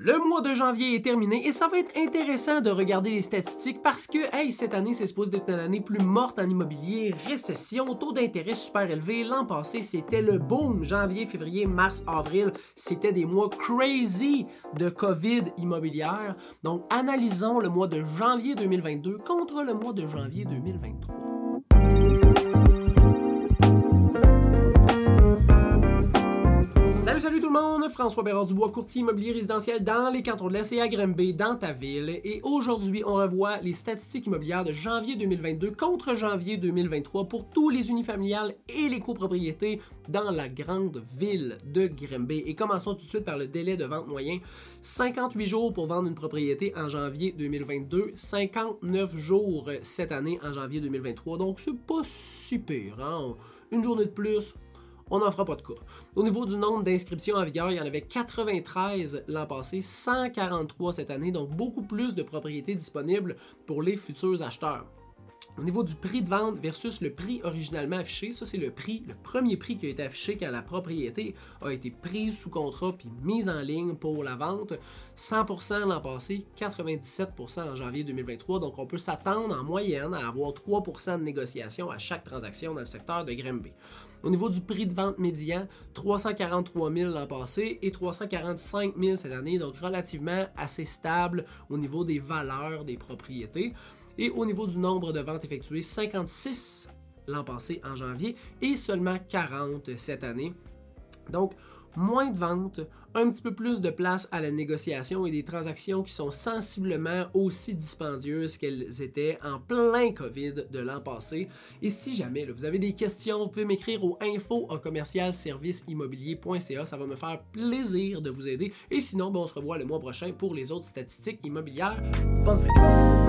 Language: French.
Le mois de janvier est terminé et ça va être intéressant de regarder les statistiques parce que, hey, cette année, c'est supposé être une année plus morte en immobilier, récession, taux d'intérêt super élevé. L'an passé, c'était le boom. Janvier, février, mars, avril, c'était des mois crazy de COVID immobilière. Donc, analysons le mois de janvier 2022 contre le mois de janvier 2023. Salut, tout le monde! François Bérard Dubois, courtier immobilier résidentiel dans les cantons de l'Est et à Grimby, dans ta ville. Et aujourd'hui, on revoit les statistiques immobilières de janvier 2022 contre janvier 2023 pour tous les unifamiliales et les copropriétés dans la grande ville de Grimby. Et commençons tout de suite par le délai de vente moyen. 58 jours pour vendre une propriété en janvier 2022, 59 jours cette année en janvier 2023. Donc, c'est pas super, hein? Une journée de plus, on n'en fera pas de cas. Au niveau du nombre d'inscriptions en vigueur, il y en avait 93 l'an passé, 143 cette année, donc beaucoup plus de propriétés disponibles pour les futurs acheteurs. Au niveau du prix de vente versus le prix originalement affiché, ça c'est le prix, le premier prix qui a été affiché quand la propriété a été prise sous contrat puis mise en ligne pour la vente. 100% l'an passé, 97% en janvier 2023. Donc on peut s'attendre en moyenne à avoir 3% de négociation à chaque transaction dans le secteur de Grimby. Au niveau du prix de vente médian, 343 000 l'an passé et 345 000 cette année, donc relativement assez stable au niveau des valeurs des propriétés. Et au niveau du nombre de ventes effectuées, 56 l'an passé en janvier et seulement 40 cette année. Donc, moins de ventes, un petit peu plus de place à la négociation et des transactions qui sont sensiblement aussi dispendieuses qu'elles étaient en plein COVID de l'an passé. Et si jamais vous avez des questions, vous pouvez m'écrire au info en commercial. Ça va me faire plaisir de vous aider. Et sinon, ben, on se revoit le mois prochain pour les autres statistiques immobilières. Bonne fête!